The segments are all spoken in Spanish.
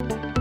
Eso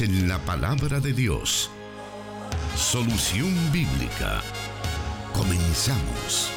en la palabra de Dios. Solución bíblica. Comenzamos.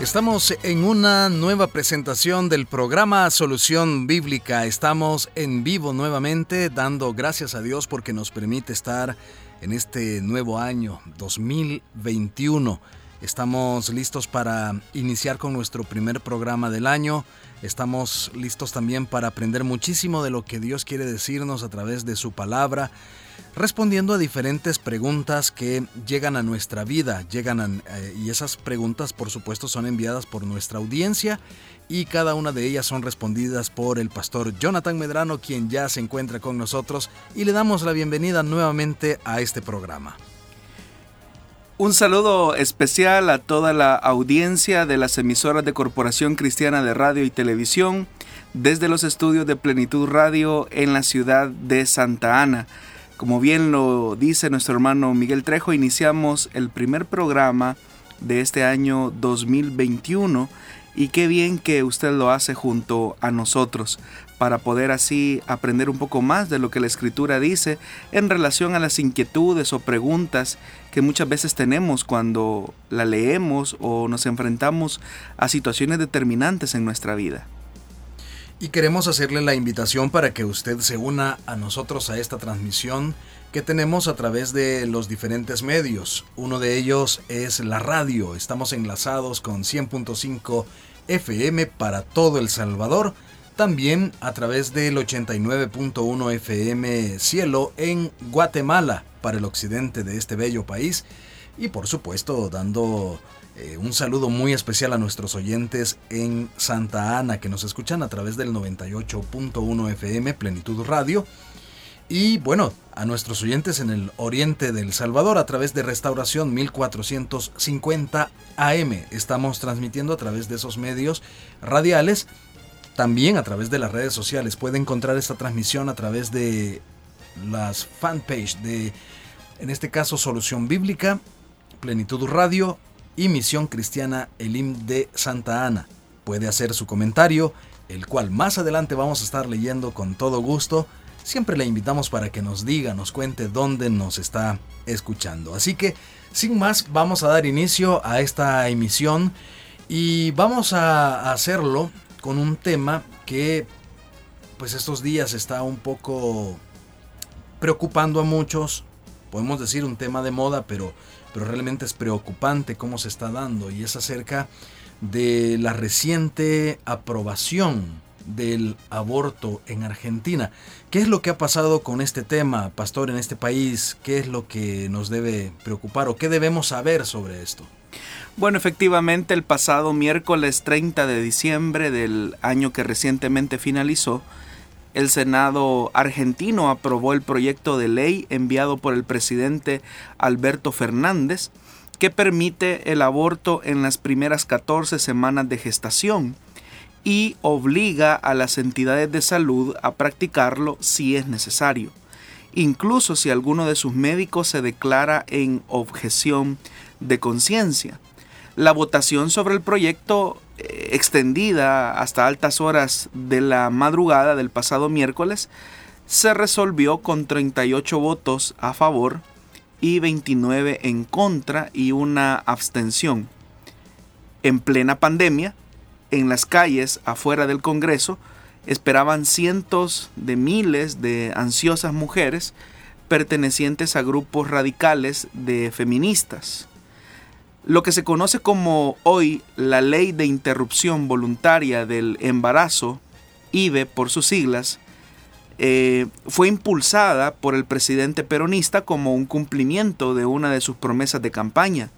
Estamos en una nueva presentación del programa Solución Bíblica. Estamos en vivo nuevamente dando gracias a Dios porque nos permite estar en este nuevo año 2021. Estamos listos para iniciar con nuestro primer programa del año. Estamos listos también para aprender muchísimo de lo que Dios quiere decirnos a través de su palabra respondiendo a diferentes preguntas que llegan a nuestra vida, llegan eh, y esas preguntas por supuesto son enviadas por nuestra audiencia y cada una de ellas son respondidas por el pastor Jonathan Medrano quien ya se encuentra con nosotros y le damos la bienvenida nuevamente a este programa. Un saludo especial a toda la audiencia de las emisoras de Corporación Cristiana de Radio y Televisión desde los estudios de Plenitud Radio en la ciudad de Santa Ana. Como bien lo dice nuestro hermano Miguel Trejo, iniciamos el primer programa de este año 2021 y qué bien que usted lo hace junto a nosotros para poder así aprender un poco más de lo que la escritura dice en relación a las inquietudes o preguntas que muchas veces tenemos cuando la leemos o nos enfrentamos a situaciones determinantes en nuestra vida. Y queremos hacerle la invitación para que usted se una a nosotros a esta transmisión que tenemos a través de los diferentes medios. Uno de ellos es la radio. Estamos enlazados con 100.5 FM para todo El Salvador. También a través del 89.1 FM Cielo en Guatemala para el occidente de este bello país. Y por supuesto dando eh, un saludo muy especial a nuestros oyentes en Santa Ana que nos escuchan a través del 98.1 FM Plenitud Radio. Y bueno, a nuestros oyentes en el oriente del Salvador a través de Restauración 1450 AM. Estamos transmitiendo a través de esos medios radiales, también a través de las redes sociales. Puede encontrar esta transmisión a través de las fanpage de, en este caso, Solución Bíblica, Plenitud Radio y Misión Cristiana Elim de Santa Ana. Puede hacer su comentario, el cual más adelante vamos a estar leyendo con todo gusto. Siempre le invitamos para que nos diga, nos cuente dónde nos está escuchando. Así que, sin más, vamos a dar inicio a esta emisión y vamos a hacerlo con un tema que pues estos días está un poco preocupando a muchos. Podemos decir un tema de moda, pero pero realmente es preocupante cómo se está dando y es acerca de la reciente aprobación del aborto en Argentina. ¿Qué es lo que ha pasado con este tema, pastor, en este país? ¿Qué es lo que nos debe preocupar o qué debemos saber sobre esto? Bueno, efectivamente, el pasado miércoles 30 de diciembre del año que recientemente finalizó, el Senado argentino aprobó el proyecto de ley enviado por el presidente Alberto Fernández que permite el aborto en las primeras 14 semanas de gestación y obliga a las entidades de salud a practicarlo si es necesario, incluso si alguno de sus médicos se declara en objeción de conciencia. La votación sobre el proyecto extendida hasta altas horas de la madrugada del pasado miércoles, se resolvió con 38 votos a favor y 29 en contra y una abstención. En plena pandemia, en las calles afuera del Congreso, esperaban cientos de miles de ansiosas mujeres pertenecientes a grupos radicales de feministas. Lo que se conoce como hoy la Ley de Interrupción Voluntaria del Embarazo, IBE por sus siglas, eh, fue impulsada por el presidente peronista como un cumplimiento de una de sus promesas de campaña,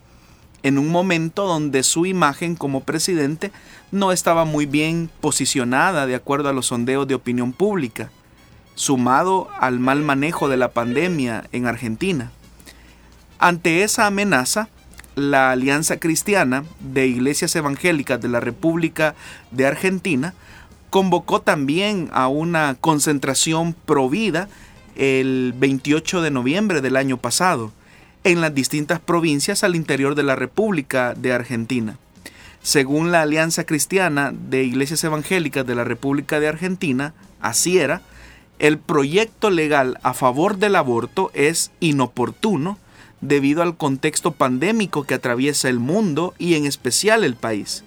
en un momento donde su imagen como presidente no estaba muy bien posicionada de acuerdo a los sondeos de opinión pública, sumado al mal manejo de la pandemia en Argentina. Ante esa amenaza, la Alianza Cristiana de Iglesias Evangélicas de la República de Argentina convocó también a una concentración provida el 28 de noviembre del año pasado en las distintas provincias al interior de la República de Argentina. Según la Alianza Cristiana de Iglesias Evangélicas de la República de Argentina, así era, el proyecto legal a favor del aborto es inoportuno debido al contexto pandémico que atraviesa el mundo y en especial el país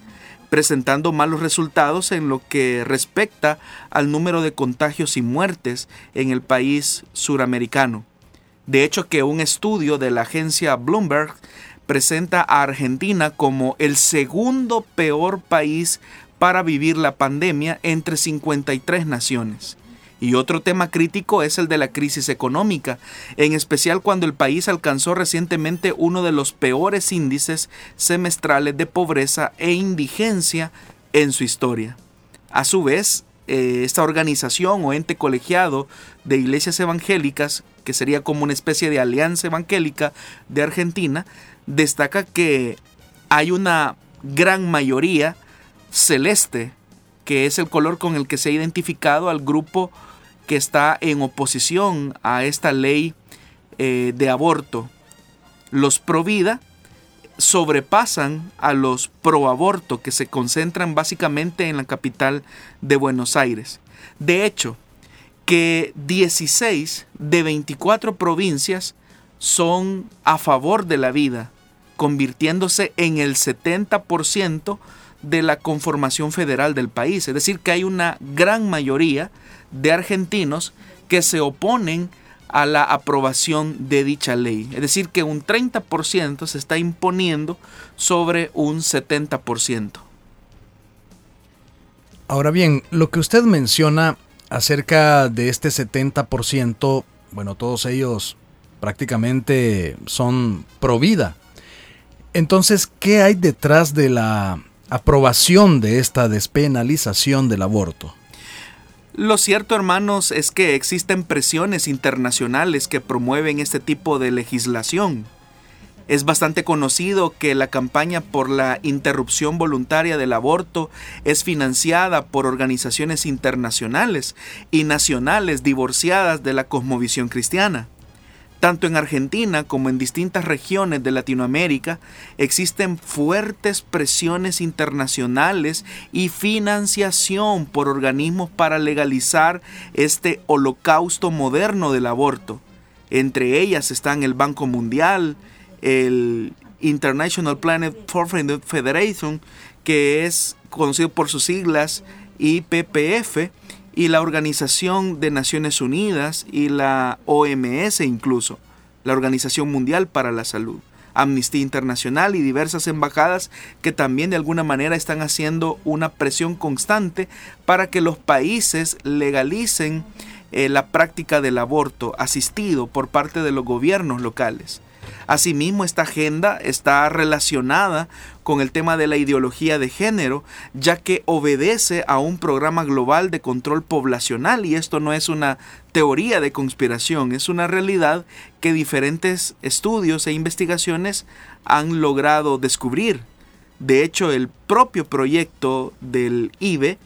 presentando malos resultados en lo que respecta al número de contagios y muertes en el país suramericano. De hecho, que un estudio de la agencia Bloomberg presenta a Argentina como el segundo peor país para vivir la pandemia entre 53 naciones. Y otro tema crítico es el de la crisis económica, en especial cuando el país alcanzó recientemente uno de los peores índices semestrales de pobreza e indigencia en su historia. A su vez, eh, esta organización o ente colegiado de iglesias evangélicas, que sería como una especie de alianza evangélica de Argentina, destaca que hay una gran mayoría celeste, que es el color con el que se ha identificado al grupo que está en oposición a esta ley eh, de aborto. Los pro vida sobrepasan a los pro aborto que se concentran básicamente en la capital de Buenos Aires. De hecho, que 16 de 24 provincias son a favor de la vida, convirtiéndose en el 70% de la conformación federal del país. Es decir, que hay una gran mayoría de argentinos que se oponen a la aprobación de dicha ley. Es decir, que un 30% se está imponiendo sobre un 70%. Ahora bien, lo que usted menciona acerca de este 70%, bueno, todos ellos prácticamente son pro vida. Entonces, ¿qué hay detrás de la aprobación de esta despenalización del aborto? Lo cierto, hermanos, es que existen presiones internacionales que promueven este tipo de legislación. Es bastante conocido que la campaña por la interrupción voluntaria del aborto es financiada por organizaciones internacionales y nacionales divorciadas de la cosmovisión cristiana. Tanto en Argentina como en distintas regiones de Latinoamérica existen fuertes presiones internacionales y financiación por organismos para legalizar este holocausto moderno del aborto. Entre ellas están el Banco Mundial, el International Planet Forfeit Federation, que es conocido por sus siglas IPPF, y la Organización de Naciones Unidas y la OMS incluso, la Organización Mundial para la Salud. Amnistía Internacional y diversas embajadas que también de alguna manera están haciendo una presión constante para que los países legalicen eh, la práctica del aborto asistido por parte de los gobiernos locales. Asimismo, esta agenda está relacionada con el tema de la ideología de género, ya que obedece a un programa global de control poblacional y esto no es una teoría de conspiración, es una realidad que diferentes estudios e investigaciones han logrado descubrir. De hecho, el propio proyecto del IBE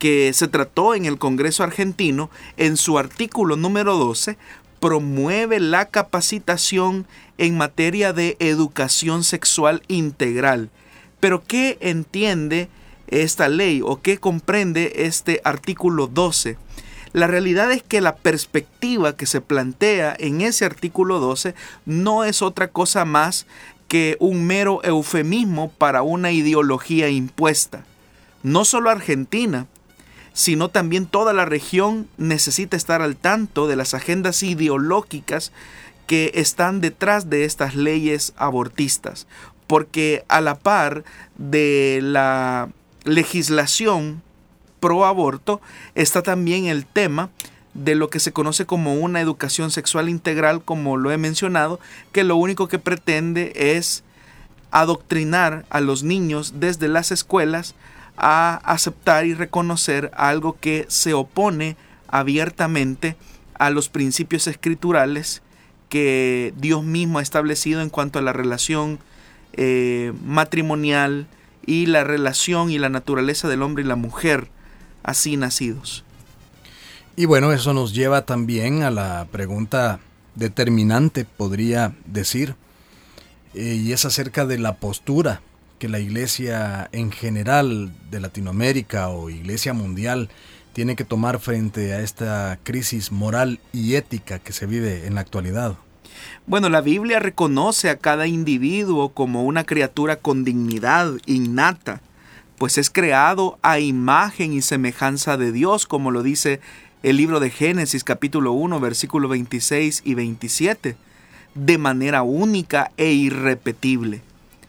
que se trató en el Congreso argentino, en su artículo número 12, promueve la capacitación en materia de educación sexual integral. Pero ¿qué entiende esta ley o qué comprende este artículo 12? La realidad es que la perspectiva que se plantea en ese artículo 12 no es otra cosa más que un mero eufemismo para una ideología impuesta. No solo Argentina, sino también toda la región necesita estar al tanto de las agendas ideológicas que están detrás de estas leyes abortistas, porque a la par de la legislación pro aborto está también el tema de lo que se conoce como una educación sexual integral, como lo he mencionado, que lo único que pretende es adoctrinar a los niños desde las escuelas a aceptar y reconocer algo que se opone abiertamente a los principios escriturales que Dios mismo ha establecido en cuanto a la relación eh, matrimonial y la relación y la naturaleza del hombre y la mujer así nacidos. Y bueno, eso nos lleva también a la pregunta determinante, podría decir, eh, y es acerca de la postura que la iglesia en general de Latinoamérica o iglesia mundial tiene que tomar frente a esta crisis moral y ética que se vive en la actualidad. Bueno, la Biblia reconoce a cada individuo como una criatura con dignidad innata, pues es creado a imagen y semejanza de Dios, como lo dice el libro de Génesis capítulo 1, versículo 26 y 27 de manera única e irrepetible.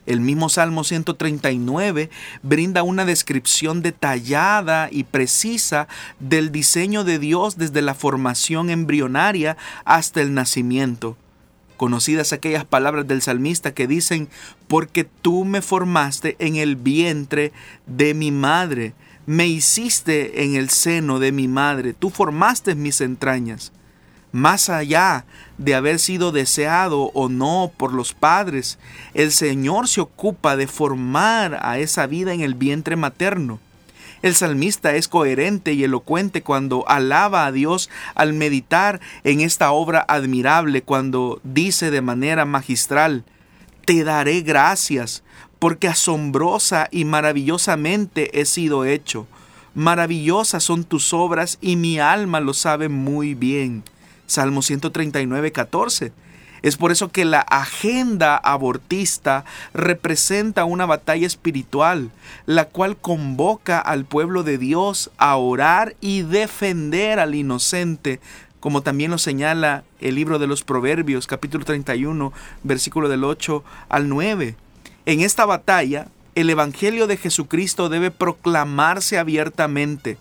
El mismo Salmo 139 brinda una descripción detallada y precisa del diseño de Dios desde la formación embrionaria hasta el nacimiento. Conocidas aquellas palabras del salmista que dicen, porque tú me formaste en el vientre de mi madre, me hiciste en el seno de mi madre, tú formaste mis entrañas más allá de haber sido deseado o no por los padres, el Señor se ocupa de formar a esa vida en el vientre materno. El salmista es coherente y elocuente cuando alaba a Dios al meditar en esta obra admirable, cuando dice de manera magistral, Te daré gracias, porque asombrosa y maravillosamente he sido hecho. Maravillosas son tus obras y mi alma lo sabe muy bien. Salmo 139, 14. Es por eso que la agenda abortista representa una batalla espiritual, la cual convoca al pueblo de Dios a orar y defender al inocente, como también lo señala el libro de los Proverbios, capítulo 31, versículo del 8 al 9. En esta batalla, el Evangelio de Jesucristo debe proclamarse abiertamente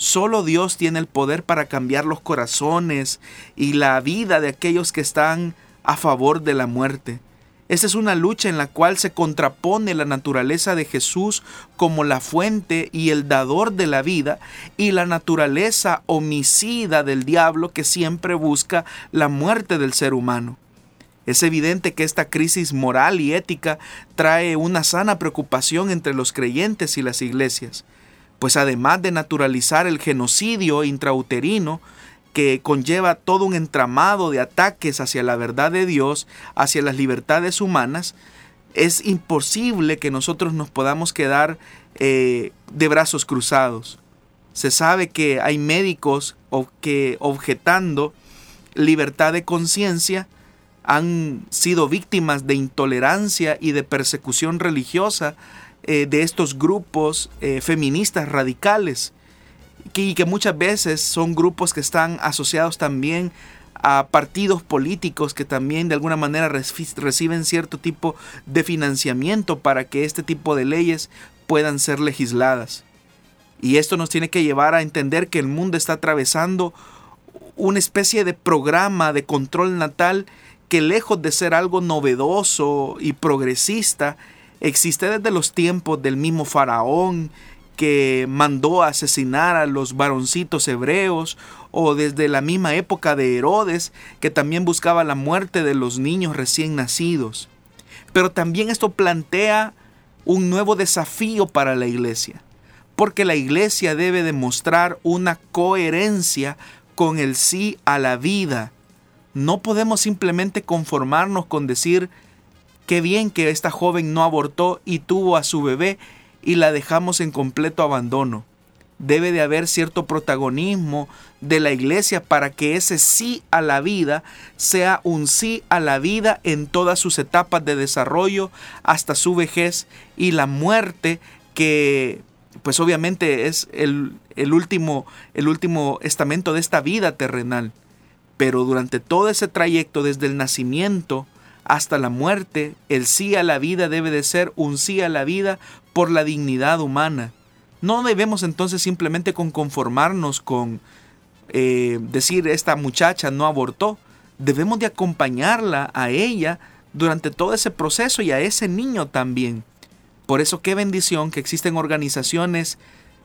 Solo Dios tiene el poder para cambiar los corazones y la vida de aquellos que están a favor de la muerte. Esa es una lucha en la cual se contrapone la naturaleza de Jesús como la fuente y el dador de la vida y la naturaleza homicida del diablo que siempre busca la muerte del ser humano. Es evidente que esta crisis moral y ética trae una sana preocupación entre los creyentes y las iglesias pues además de naturalizar el genocidio intrauterino, que conlleva todo un entramado de ataques hacia la verdad de Dios, hacia las libertades humanas, es imposible que nosotros nos podamos quedar eh, de brazos cruzados. Se sabe que hay médicos que objetando libertad de conciencia han sido víctimas de intolerancia y de persecución religiosa eh, de estos grupos eh, feministas radicales y que muchas veces son grupos que están asociados también a partidos políticos que también de alguna manera reciben cierto tipo de financiamiento para que este tipo de leyes puedan ser legisladas. Y esto nos tiene que llevar a entender que el mundo está atravesando una especie de programa de control natal que lejos de ser algo novedoso y progresista, existe desde los tiempos del mismo faraón que mandó a asesinar a los varoncitos hebreos, o desde la misma época de Herodes, que también buscaba la muerte de los niños recién nacidos. Pero también esto plantea un nuevo desafío para la iglesia, porque la iglesia debe demostrar una coherencia con el sí a la vida. No podemos simplemente conformarnos con decir Qué bien que esta joven no abortó y tuvo a su bebé y la dejamos en completo abandono. Debe de haber cierto protagonismo de la iglesia para que ese sí a la vida sea un sí a la vida en todas sus etapas de desarrollo hasta su vejez y la muerte que pues obviamente es el, último, el último estamento de esta vida terrenal. Pero durante todo ese trayecto, desde el nacimiento hasta la muerte, el sí a la vida debe de ser un sí a la vida por la dignidad humana. No debemos entonces simplemente con conformarnos con eh, decir esta muchacha no abortó. Debemos de acompañarla a ella durante todo ese proceso y a ese niño también. Por eso qué bendición que existen organizaciones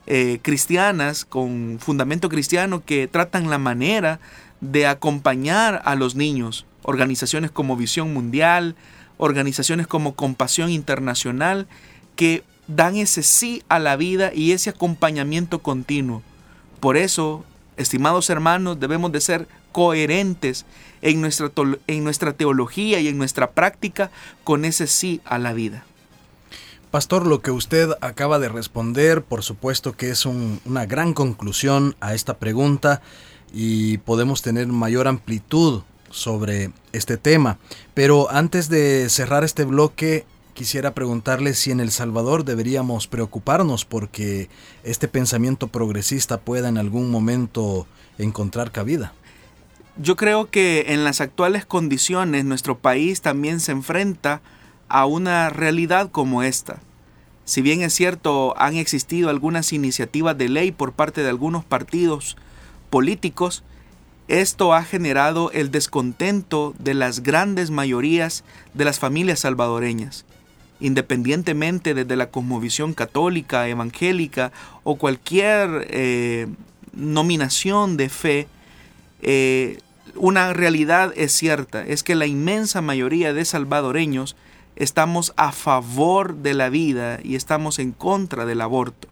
eh, cristianas con fundamento cristiano que tratan la manera de acompañar a los niños. Organizaciones como Visión Mundial, organizaciones como Compasión Internacional, que dan ese sí a la vida y ese acompañamiento continuo. Por eso, estimados hermanos, debemos de ser coherentes en nuestra, en nuestra teología y en nuestra práctica con ese sí a la vida. Pastor, lo que usted acaba de responder, por supuesto que es una gran conclusión a esta pregunta y podemos tener mayor amplitud sobre este tema. Pero antes de cerrar este bloque, quisiera preguntarle si en El Salvador deberíamos preocuparnos porque este pensamiento progresista pueda en algún momento encontrar cabida. Yo creo que en las actuales condiciones nuestro país también se enfrenta a una realidad como esta. Si bien es cierto, han existido algunas iniciativas de ley por parte de algunos partidos políticos, esto ha generado el descontento de las grandes mayorías de las familias salvadoreñas. Independientemente desde la cosmovisión católica, evangélica o cualquier eh, nominación de fe, eh, una realidad es cierta, es que la inmensa mayoría de salvadoreños estamos a favor de la vida y estamos en contra del aborto.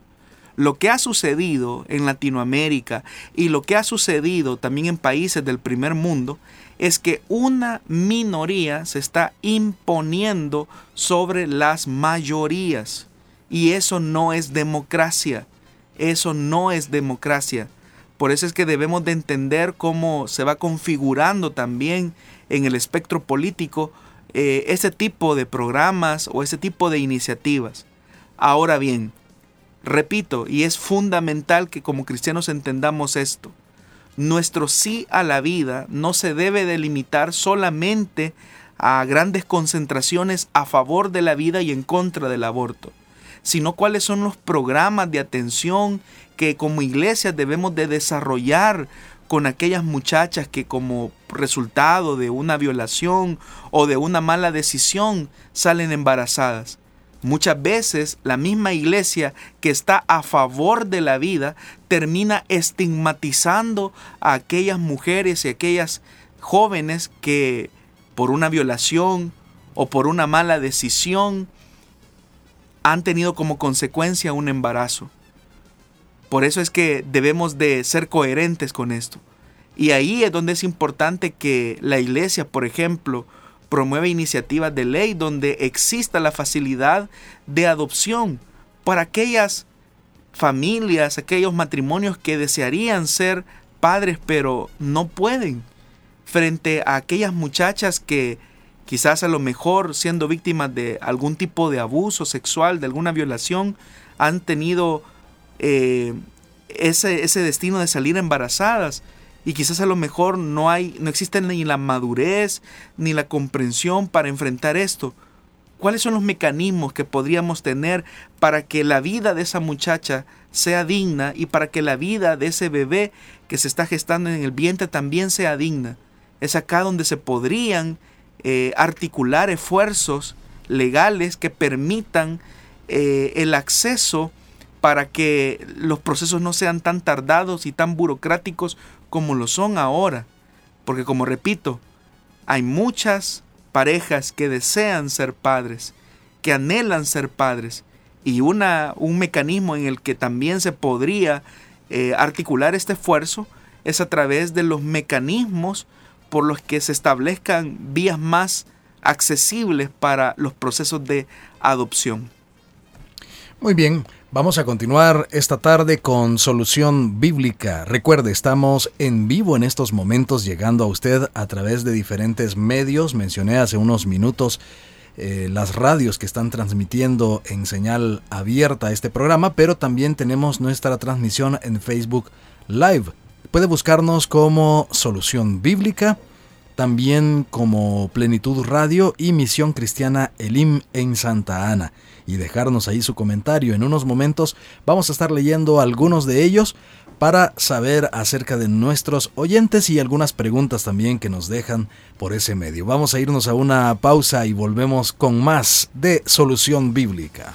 Lo que ha sucedido en Latinoamérica y lo que ha sucedido también en países del primer mundo es que una minoría se está imponiendo sobre las mayorías. Y eso no es democracia. Eso no es democracia. Por eso es que debemos de entender cómo se va configurando también en el espectro político eh, ese tipo de programas o ese tipo de iniciativas. Ahora bien, repito, y es fundamental que como cristianos entendamos esto, nuestro sí a la vida no se debe delimitar solamente a grandes concentraciones a favor de la vida y en contra del aborto, sino cuáles son los programas de atención que como iglesias debemos de desarrollar con aquellas muchachas que como resultado de una violación o de una mala decisión salen embarazadas. Muchas veces la misma iglesia que está a favor de la vida termina estigmatizando a aquellas mujeres y aquellas jóvenes que por una violación o por una mala decisión han tenido como consecuencia un embarazo. Por eso es que debemos de ser coherentes con esto. Y ahí es donde es importante que la iglesia, por ejemplo, promueva iniciativas de ley donde exista la facilidad de adopción para aquellas familias, aquellos matrimonios que desearían ser padres pero no pueden, frente a aquellas muchachas que quizás a lo mejor siendo víctimas de algún tipo de abuso sexual, de alguna violación, han tenido eh, ese, ese destino de salir embarazadas y quizás a lo mejor no hay no existe ni la madurez ni la comprensión para enfrentar esto. ¿Cuáles son los mecanismos que podríamos tener para que la vida de esa muchacha sea digna y para que la vida de ese bebé que se está gestando en el vientre también sea digna? Es acá donde se podrían eh, articular esfuerzos legales que permitan eh, el acceso para que los procesos no sean tan tardados y tan burocráticos como lo son ahora. Porque como repito, hay muchas parejas que desean ser padres, que anhelan ser padres, y una, un mecanismo en el que también se podría eh, articular este esfuerzo es a través de los mecanismos por los que se establezcan vías más accesibles para los procesos de adopción. Muy bien, Vamos a continuar esta tarde con Solución Bíblica. Recuerde, estamos en vivo en estos momentos llegando a usted a través de diferentes medios. Mencioné hace unos minutos eh, las radios que están transmitiendo en señal abierta este programa, pero también tenemos nuestra transmisión en Facebook Live. Puede buscarnos como Solución Bíblica, también como Plenitud Radio y Misión Cristiana Elim en Santa Ana y dejarnos ahí su comentario. En unos momentos vamos a estar leyendo algunos de ellos para saber acerca de nuestros oyentes y algunas preguntas también que nos dejan por ese medio. Vamos a irnos a una pausa y volvemos con más de Solución Bíblica.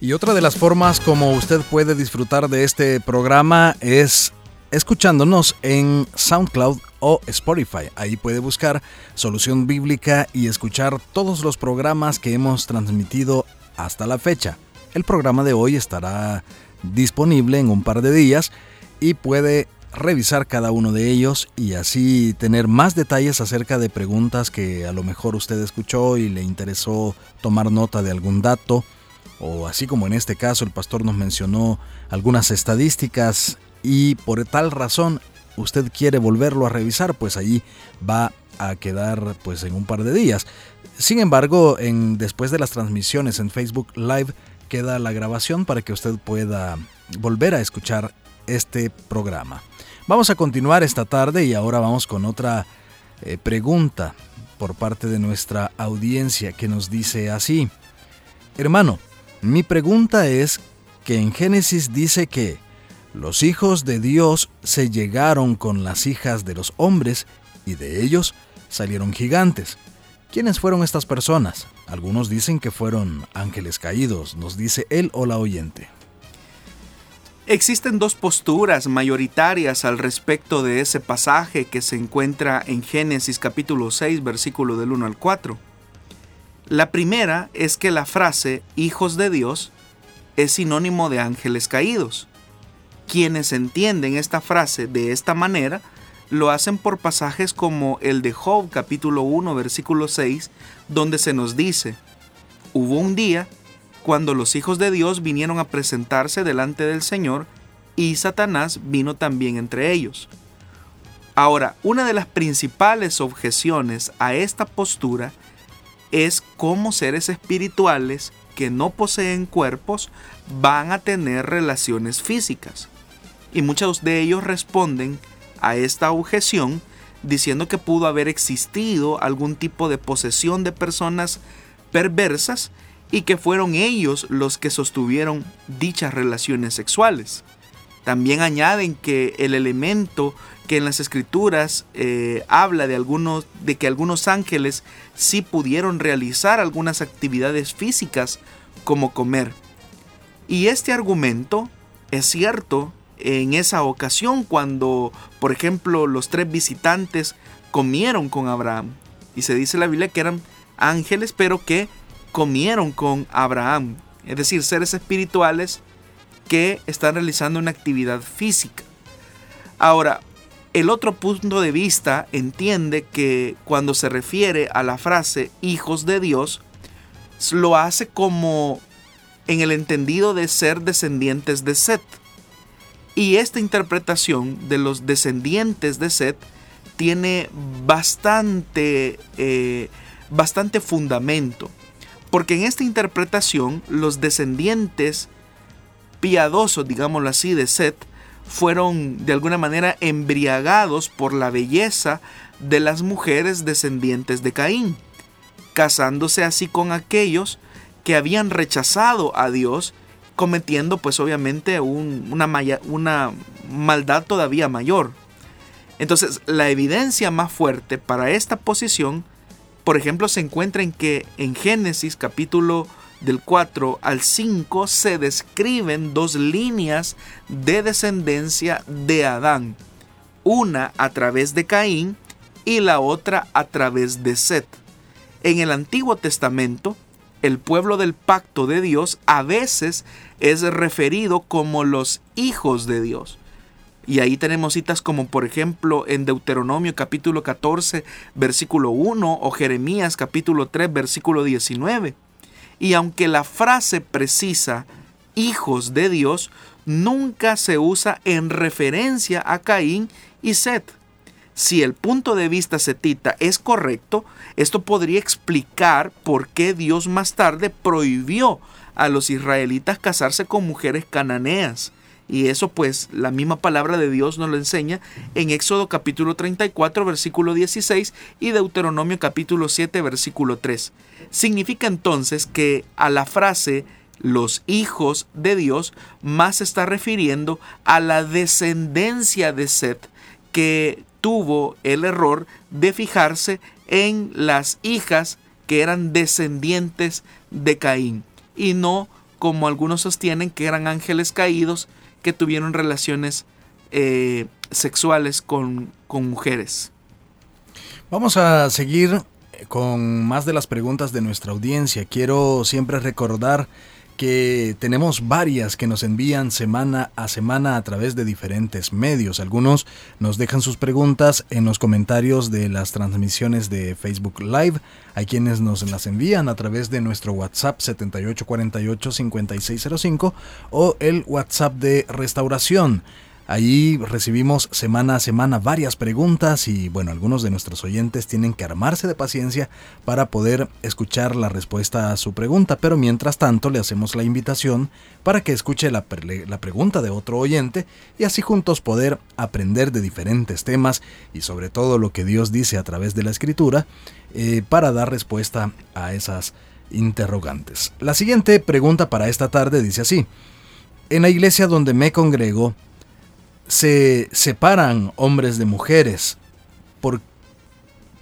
Y otra de las formas como usted puede disfrutar de este programa es escuchándonos en SoundCloud o Spotify. Ahí puede buscar Solución Bíblica y escuchar todos los programas que hemos transmitido hasta la fecha. El programa de hoy estará disponible en un par de días y puede revisar cada uno de ellos y así tener más detalles acerca de preguntas que a lo mejor usted escuchó y le interesó tomar nota de algún dato o así como en este caso el pastor nos mencionó algunas estadísticas y por tal razón usted quiere volverlo a revisar, pues allí va a quedar pues en un par de días. Sin embargo, en, después de las transmisiones en Facebook Live queda la grabación para que usted pueda volver a escuchar este programa. Vamos a continuar esta tarde y ahora vamos con otra eh, pregunta por parte de nuestra audiencia que nos dice así. Hermano, mi pregunta es que en Génesis dice que los hijos de Dios se llegaron con las hijas de los hombres y de ellos salieron gigantes. ¿Quiénes fueron estas personas? Algunos dicen que fueron ángeles caídos, nos dice él o la oyente. Existen dos posturas mayoritarias al respecto de ese pasaje que se encuentra en Génesis capítulo 6 versículo del 1 al 4. La primera es que la frase hijos de Dios es sinónimo de ángeles caídos. Quienes entienden esta frase de esta manera lo hacen por pasajes como el de Job capítulo 1 versículo 6, donde se nos dice, hubo un día cuando los hijos de Dios vinieron a presentarse delante del Señor y Satanás vino también entre ellos. Ahora, una de las principales objeciones a esta postura es cómo seres espirituales que no poseen cuerpos van a tener relaciones físicas. Y muchos de ellos responden a esta objeción diciendo que pudo haber existido algún tipo de posesión de personas perversas y que fueron ellos los que sostuvieron dichas relaciones sexuales. También añaden que el elemento que en las escrituras eh, habla de algunos de que algunos ángeles sí pudieron realizar algunas actividades físicas como comer. Y este argumento es cierto en esa ocasión cuando, por ejemplo, los tres visitantes comieron con Abraham. Y se dice en la Biblia que eran ángeles, pero que comieron con Abraham. Es decir, seres espirituales que están realizando una actividad física. Ahora, el otro punto de vista entiende que cuando se refiere a la frase hijos de Dios, lo hace como en el entendido de ser descendientes de Set. Y esta interpretación de los descendientes de Set tiene bastante, eh, bastante fundamento. Porque en esta interpretación los descendientes piadosos, digámoslo así, de Set, fueron de alguna manera embriagados por la belleza de las mujeres descendientes de Caín, casándose así con aquellos que habían rechazado a Dios, cometiendo pues obviamente una, una maldad todavía mayor. Entonces la evidencia más fuerte para esta posición Por ejemplo, se encuentra en que en Génesis capítulo del 4 al 5 se describen dos líneas de descendencia de Adán, una a través de Caín y la otra a través de Set. En el Antiguo Testamento, el pueblo del pacto de Dios a veces es referido como los hijos de Dios. Y ahí tenemos citas como por ejemplo en Deuteronomio capítulo 14 versículo 1 o Jeremías capítulo 3 versículo 19. Y aunque la frase precisa hijos de Dios nunca se usa en referencia a Caín y Set. Si el punto de vista setita es correcto, esto podría explicar por qué Dios más tarde prohibió a los israelitas casarse con mujeres cananeas. Y eso pues la misma palabra de Dios nos lo enseña en Éxodo capítulo 34 versículo 16 y Deuteronomio capítulo 7 versículo 3. Significa entonces que a la frase los hijos de Dios más se está refiriendo a la descendencia de Set que tuvo el error de fijarse en las hijas que eran descendientes de Caín y no como algunos sostienen que eran ángeles caídos que tuvieron relaciones eh, sexuales con, con mujeres. Vamos a seguir con más de las preguntas de nuestra audiencia. Quiero siempre recordar que tenemos varias que nos envían semana a semana a través de diferentes medios. Algunos nos dejan sus preguntas en los comentarios de las transmisiones de Facebook Live. Hay quienes nos las envían a través de nuestro WhatsApp 7848-5605 o el WhatsApp de restauración Allí recibimos semana a semana varias preguntas y bueno, algunos de nuestros oyentes tienen que armarse de paciencia para poder escuchar la respuesta a su pregunta, pero mientras tanto le hacemos la invitación para que escuche la, pregunta de otro oyente y así juntos poder aprender de diferentes temas y sobre todo lo que Dios dice a través de la escritura eh, para dar respuesta a esas interrogantes. La siguiente pregunta para esta tarde dice así. En la iglesia donde me congrego, se separan hombres de mujeres. Por,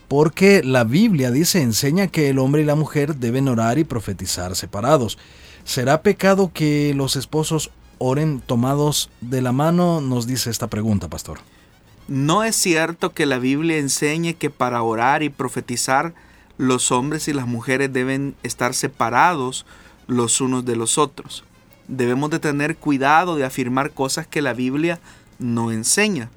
porque la Biblia dice, enseña que el hombre y la mujer deben orar y profetizar separados. ¿Será pecado que los esposos oren tomados de la mano? Nos dice esta pregunta, pastor. No es cierto que la Biblia enseñe que para orar y profetizar los hombres y las mujeres deben estar separados los unos de los otros. Debemos de tener cuidado de afirmar cosas que la Biblia no enseña.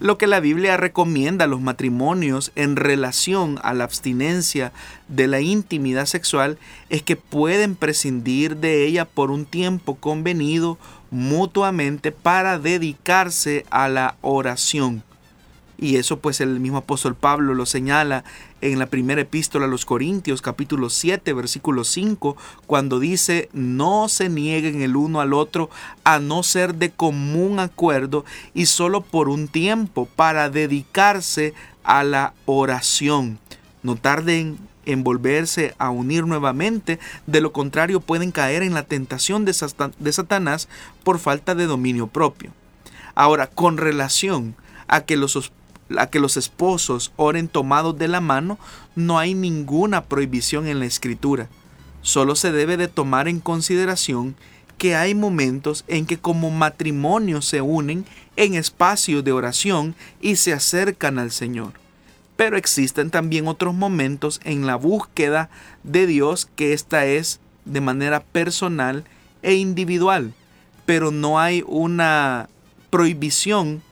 Lo que la Biblia recomienda a los matrimonios en relación a la abstinencia de la intimidad sexual es que pueden prescindir de ella por un tiempo convenido mutuamente para dedicarse a la oración. Y eso pues el mismo apóstol Pablo lo señala en la primera epístola a los Corintios capítulo 7 versículo 5 cuando dice no se nieguen el uno al otro a no ser de común acuerdo y solo por un tiempo para dedicarse a la oración. No tarden en volverse a unir nuevamente, de lo contrario pueden caer en la tentación de Satanás por falta de dominio propio. Ahora, con relación a que los a que los esposos oren tomados de la mano, no hay ninguna prohibición en la escritura. Solo se debe de tomar en consideración que hay momentos en que como matrimonio se unen en espacios de oración y se acercan al Señor. Pero existen también otros momentos en la búsqueda de Dios que esta es de manera personal e individual, pero no hay una prohibición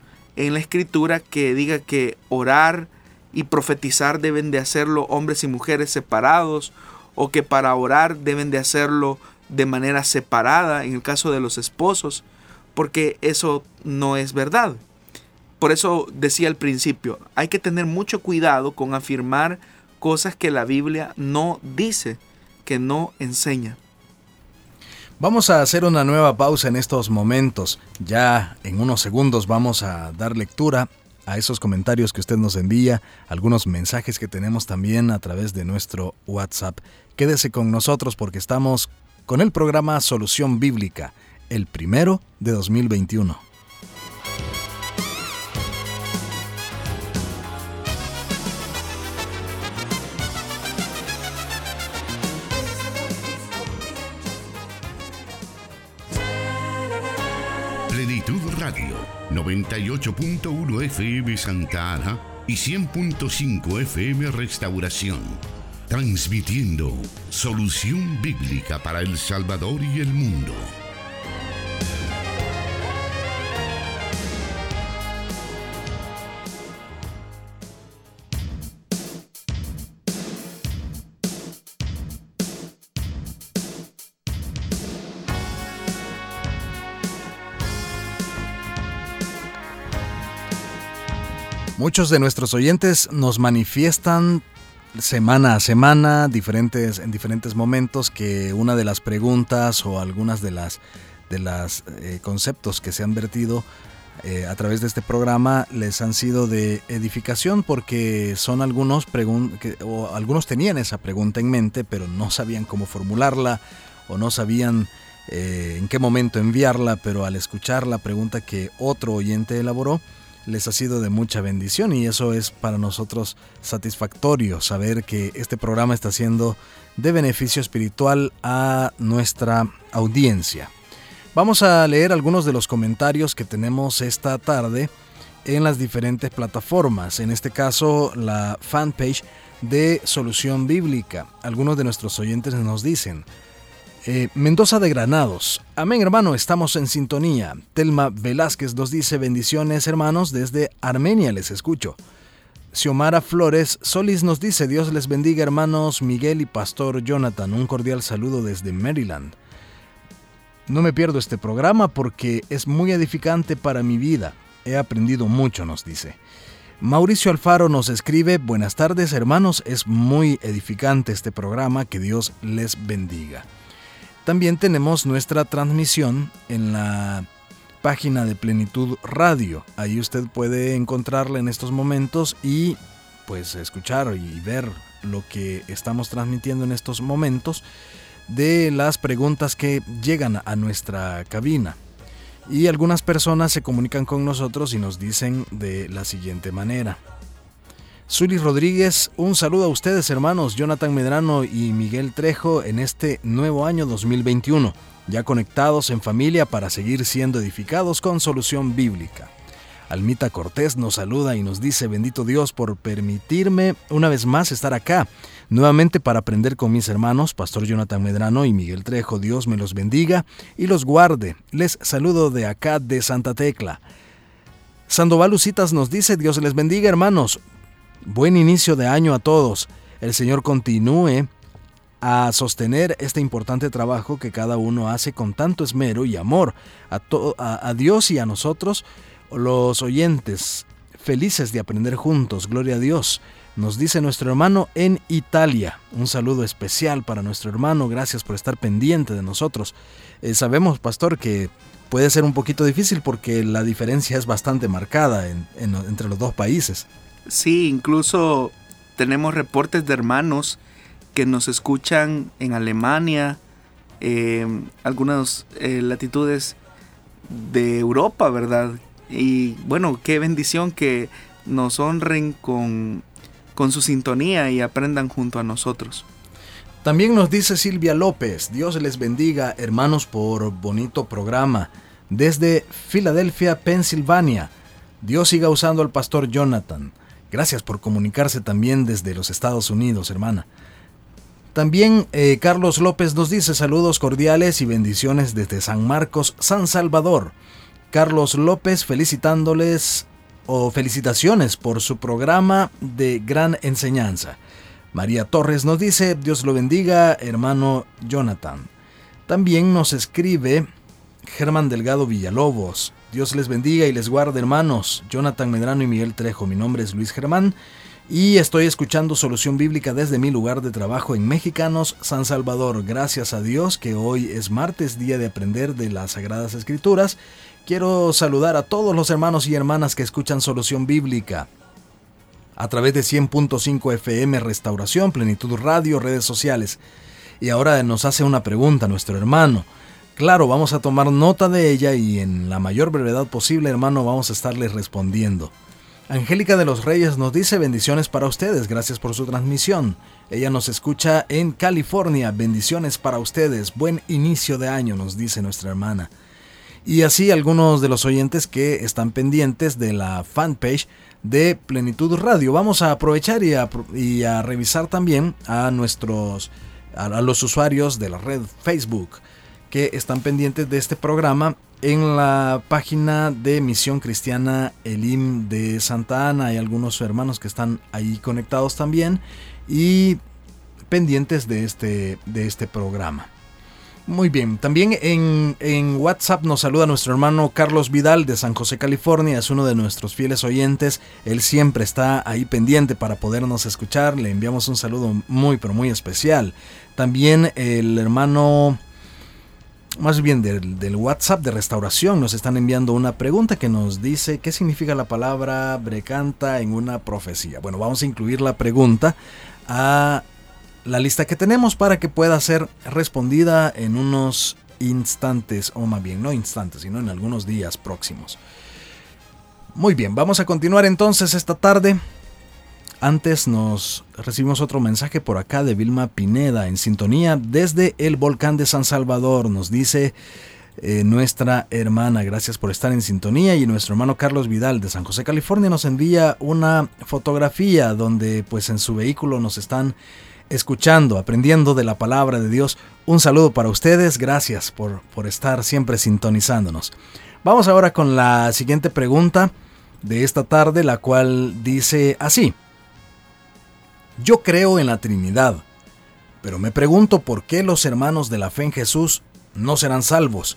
en la escritura que diga que orar y profetizar deben de hacerlo hombres y mujeres separados o que para orar deben de hacerlo de manera separada en el caso de los esposos, porque eso no es verdad. Por eso decía al principio, hay que tener mucho cuidado con afirmar cosas que la Biblia no dice, que no enseña. Vamos a hacer una nueva pausa en estos momentos. Ya en unos segundos vamos a dar lectura a esos comentarios que usted nos envía, algunos mensajes que tenemos también a través de nuestro WhatsApp. Quédese con nosotros porque estamos con el programa Solución Bíblica, el primero de 2021. Plenitud Radio, 98.1 FM Santa Ana y 100.5 FM Restauración. Transmitiendo solución bíblica para El Salvador y el mundo. Muchos de nuestros oyentes nos manifiestan semana a semana, diferentes, en diferentes momentos, que una de las preguntas o algunas de las de los eh, conceptos que se han vertido eh, a través de este programa les han sido de edificación porque son algunos o algunos tenían esa pregunta en mente pero no sabían cómo formularla o no sabían eh, en qué momento enviarla pero al escuchar la pregunta que otro oyente elaboró les ha sido de mucha bendición y eso es para nosotros satisfactorio saber que este programa está siendo de beneficio espiritual a nuestra audiencia. Vamos a leer algunos de los comentarios que tenemos esta tarde en las diferentes plataformas, en este caso la fanpage de Solución Bíblica. Algunos de nuestros oyentes nos dicen, eh, Mendoza de Granados. Amén, hermano, estamos en sintonía. Telma Velázquez nos dice bendiciones, hermanos, desde Armenia les escucho. Xiomara Flores Solis nos dice Dios les bendiga, hermanos Miguel y Pastor Jonathan. Un cordial saludo desde Maryland. No me pierdo este programa porque es muy edificante para mi vida. He aprendido mucho, nos dice. Mauricio Alfaro nos escribe, buenas tardes hermanos, es muy edificante este programa, que Dios les bendiga. También tenemos nuestra transmisión en la página de Plenitud Radio. Ahí usted puede encontrarla en estos momentos y pues escuchar y ver lo que estamos transmitiendo en estos momentos de las preguntas que llegan a nuestra cabina. Y algunas personas se comunican con nosotros y nos dicen de la siguiente manera. Zuli Rodríguez, un saludo a ustedes hermanos Jonathan Medrano y Miguel Trejo en este nuevo año 2021, ya conectados en familia para seguir siendo edificados con solución bíblica. Almita Cortés nos saluda y nos dice, bendito Dios por permitirme una vez más estar acá, nuevamente para aprender con mis hermanos, Pastor Jonathan Medrano y Miguel Trejo. Dios me los bendiga y los guarde. Les saludo de acá de Santa Tecla. Sandoval Lucitas nos dice, Dios les bendiga hermanos, Buen inicio de año a todos. El Señor continúe a sostener este importante trabajo que cada uno hace con tanto esmero y amor a, a, Dios y a nosotros, los oyentes, felices de aprender juntos. Gloria a Dios. Nos dice nuestro hermano en Italia. Un saludo especial para nuestro hermano. Gracias por estar pendiente de nosotros. Eh, sabemos, pastor, que puede ser un poquito difícil porque la diferencia es bastante marcada entre los dos países. Sí, incluso tenemos reportes de hermanos que nos escuchan en Alemania, em, algunas eh, latitudes de Europa, ¿verdad? Y bueno, qué bendición que nos honren con, con su sintonía y aprendan junto a nosotros. También nos dice Silvia López, Dios les bendiga hermanos por bonito programa. Desde Filadelfia, Pensilvania, Dios siga usando al pastor Jonathan. Gracias por comunicarse también desde los Estados Unidos, hermana. También eh, Carlos López nos dice saludos cordiales y bendiciones desde San Marcos, San Salvador. Carlos López felicitándoles o felicitaciones por su programa de gran enseñanza. María Torres nos dice, Dios lo bendiga, hermano Jonathan. También nos escribe Germán Delgado Villalobos. Dios les bendiga y les guarde, hermanos. Jonathan Medrano y Miguel Trejo. Mi nombre es Luis Germán y estoy escuchando Solución Bíblica desde mi lugar de trabajo en Mexicanos, San Salvador. Gracias a Dios que hoy es martes, día de aprender de las Sagradas Escrituras. Quiero saludar a todos los hermanos y hermanas que escuchan Solución Bíblica a través de 100.5 FM Restauración, Plenitud Radio, redes sociales. Y ahora nos hace una pregunta nuestro hermano. Claro, vamos a tomar nota de ella y en la mayor brevedad posible, hermano, vamos a estarle respondiendo. Angélica de los Reyes nos dice bendiciones para ustedes, gracias por su transmisión. Ella nos escucha en California, bendiciones para ustedes, buen inicio de año, nos dice nuestra hermana. y así algunos de los oyentes que están pendientes de la fanpage de Plenitud Radio. Vamos a aprovechar y a, revisar también a nuestros a, los usuarios de la red Facebook que están pendientes de este programa en la página de Misión Cristiana Elim de Santa Ana. Hay algunos hermanos que están ahí conectados también y pendientes de este, de este programa. Muy bien, también en, en, WhatsApp nos saluda nuestro hermano Carlos Vidal de San José, California, es uno de nuestros fieles oyentes, él siempre está ahí pendiente para podernos escuchar, le enviamos un saludo muy pero muy especial. También el hermano, más bien del, del WhatsApp de restauración, nos están enviando una pregunta que nos dice qué significa la palabra brecanta en una profecía. Bueno, vamos a incluir la pregunta a la lista que tenemos para que pueda ser respondida en unos instantes, o más bien no instantes, sino en algunos días próximos. Muy bien, vamos a continuar entonces esta tarde. Antes nos recibimos otro mensaje por acá de Vilma Pineda en sintonía desde el volcán de San Salvador. Nos dice eh, nuestra hermana, gracias por estar en sintonía. Y nuestro hermano Carlos Vidal de San José, California nos envía una fotografía donde pues en su vehículo nos están escuchando, aprendiendo de la palabra de Dios. Un saludo para ustedes, gracias por, por estar siempre sintonizándonos. Vamos ahora con la siguiente pregunta de esta tarde, la cual dice así. Yo creo en la Trinidad, pero me pregunto por qué los hermanos de la fe en Jesús no serán salvos.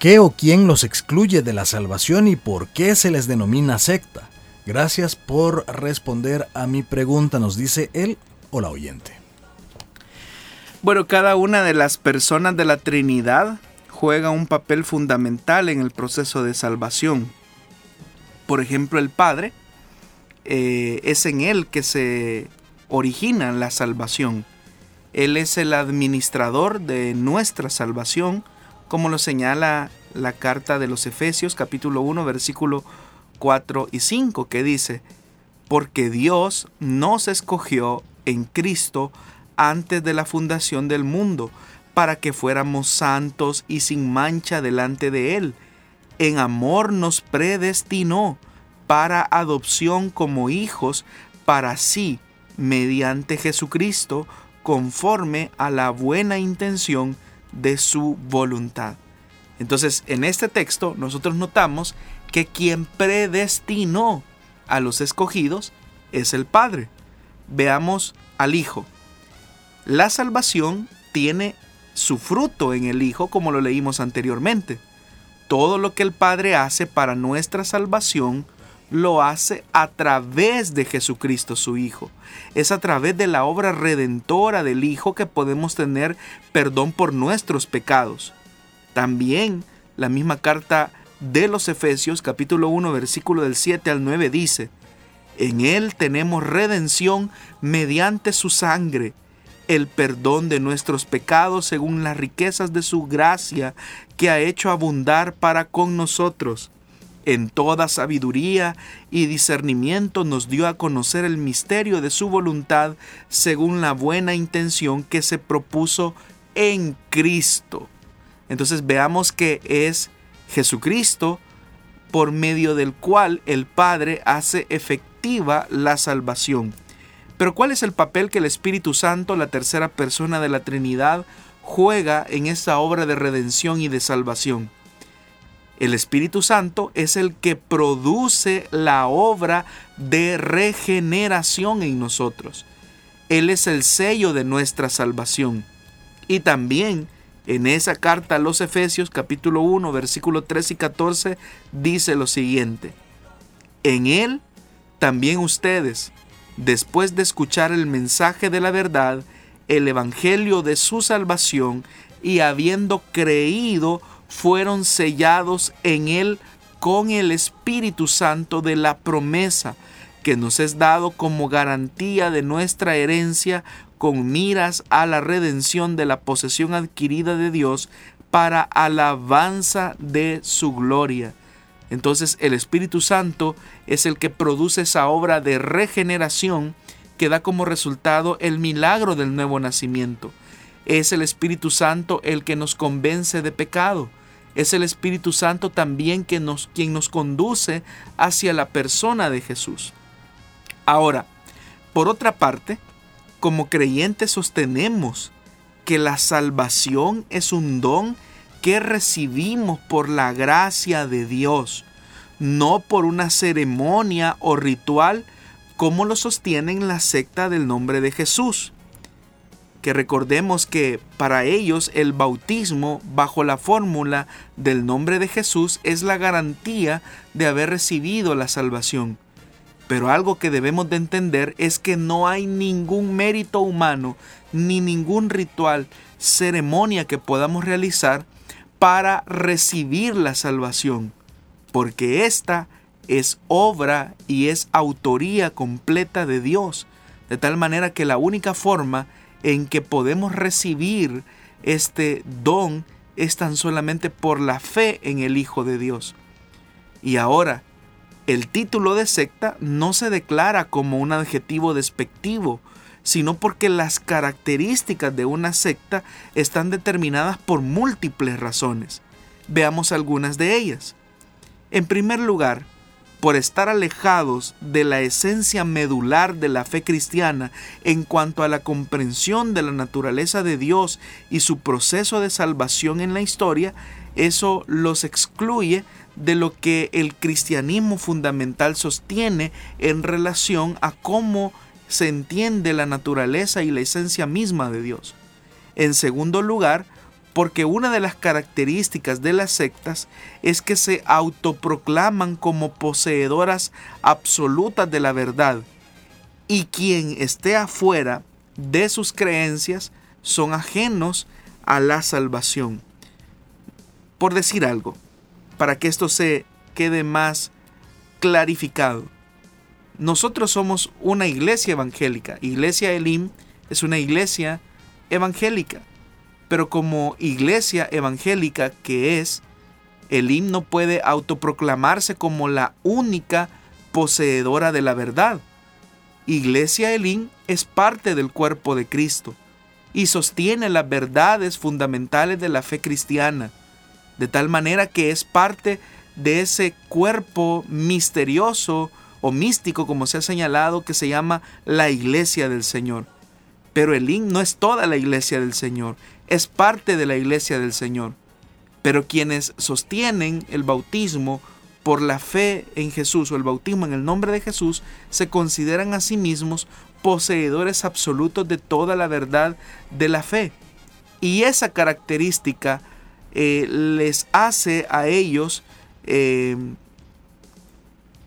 ¿Qué o quién los excluye de la salvación y por qué se les denomina secta? Gracias por responder a mi pregunta, nos dice él o la oyente. Bueno, cada una de las personas de la Trinidad juega un papel fundamental en el proceso de salvación. Por ejemplo, el Padre eh, es en Él que se origina la salvación. Él es el administrador de nuestra salvación, como lo señala la carta de los Efesios capítulo 1 versículo 4 y 5, que dice, porque Dios nos escogió en Cristo antes de la fundación del mundo, para que fuéramos santos y sin mancha delante de Él. En amor nos predestinó para adopción como hijos para sí, mediante Jesucristo, conforme a la buena intención de su voluntad. Entonces, en este texto nosotros notamos que quien predestinó a los escogidos es el Padre veamos al Hijo. La salvación tiene su fruto en el Hijo, como lo leímos anteriormente. Todo lo que el Padre hace para nuestra salvación, lo hace a través de Jesucristo su Hijo. Es a través de la obra redentora del Hijo que podemos tener perdón por nuestros pecados. También la misma carta de los Efesios capítulo 1 versículo del 7 al 9 dice, en Él tenemos redención mediante su sangre, el perdón de nuestros pecados según las riquezas de su gracia que ha hecho abundar para con nosotros. En toda sabiduría y discernimiento nos dio a conocer el misterio de su voluntad según la buena intención que se propuso en Cristo. Entonces veamos que es Jesucristo por medio del cual el Padre hace efectivo la salvación. Pero ¿cuál es el papel que el Espíritu Santo, la tercera persona de la Trinidad, juega en esta obra de redención y de salvación? El Espíritu Santo es el que produce la obra de regeneración en nosotros. Él es el sello de nuestra salvación. Y también en esa carta a los Efesios capítulo 1 versículo 3 y 14 dice lo siguiente. En Él también ustedes, después de escuchar el mensaje de la verdad, el Evangelio de su salvación, y habiendo creído, fueron sellados en él con el Espíritu Santo de la promesa, que nos es dado como garantía de nuestra herencia con miras a la redención de la posesión adquirida de Dios para alabanza de su gloria. Entonces el Espíritu Santo es el que produce esa obra de regeneración que da como resultado el milagro del nuevo nacimiento. Es el Espíritu Santo el que nos convence de pecado. Es el Espíritu Santo también quien nos conduce hacia la persona de Jesús. Ahora, por otra parte, como creyentes sostenemos que la salvación es un don que recibimos por la gracia de Dios, no por una ceremonia o ritual como lo sostienen la secta del nombre de Jesús. Que recordemos que para ellos el bautismo bajo la fórmula del nombre de Jesús es la garantía de haber recibido la salvación. Pero algo que debemos de entender es que no hay ningún mérito humano ni ningún ritual, ceremonia que podamos realizar para recibir la salvación, porque esta es obra y es autoría completa de Dios, de tal manera que la única forma en que podemos recibir este don es tan solamente por la fe en el Hijo de Dios. Y ahora, el título de secta no se declara como un adjetivo despectivo, sino porque las características de una secta están determinadas por múltiples razones. Veamos algunas de ellas. En primer lugar, por estar alejados de la esencia medular de la fe cristiana en cuanto a la comprensión de la naturaleza de Dios y su proceso de salvación en la historia, eso los excluye de lo que el cristianismo fundamental sostiene en relación a cómo se entiende la naturaleza y la esencia misma de Dios. En segundo lugar, porque una de las características de las sectas es que se autoproclaman como poseedoras absolutas de la verdad y quien esté afuera de sus creencias son ajenos a la salvación. Por decir algo, para que esto se quede más clarificado. Nosotros somos una iglesia evangélica. Iglesia Elim es una iglesia evangélica. Pero como iglesia evangélica que es, Elim no puede autoproclamarse como la única poseedora de la verdad. Iglesia Elim es parte del cuerpo de Cristo y sostiene las verdades fundamentales de la fe cristiana de tal manera que es parte de ese cuerpo misterioso o místico, como se ha señalado, que se llama la iglesia del Señor. Pero el no es toda la iglesia del Señor, es parte de la iglesia del Señor. Pero quienes sostienen el bautismo por la fe en Jesús o el bautismo en el nombre de Jesús, se consideran a sí mismos poseedores absolutos de toda la verdad de la fe. Y esa característica eh, les hace a ellos eh,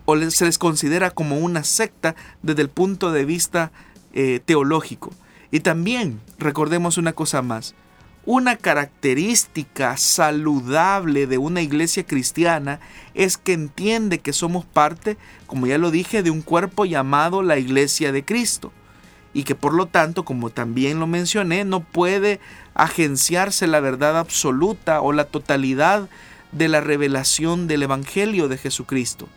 o se les considera como una secta desde el punto de vista eh, teológico. Y también recordemos una cosa más. Una característica saludable de una iglesia cristiana es que entiende que somos parte, como ya lo dije, de un cuerpo llamado la iglesia de Cristo y que por lo tanto, como también lo mencioné, no puede agenciarse la verdad absoluta o la totalidad de la revelación del Evangelio de Jesucristo.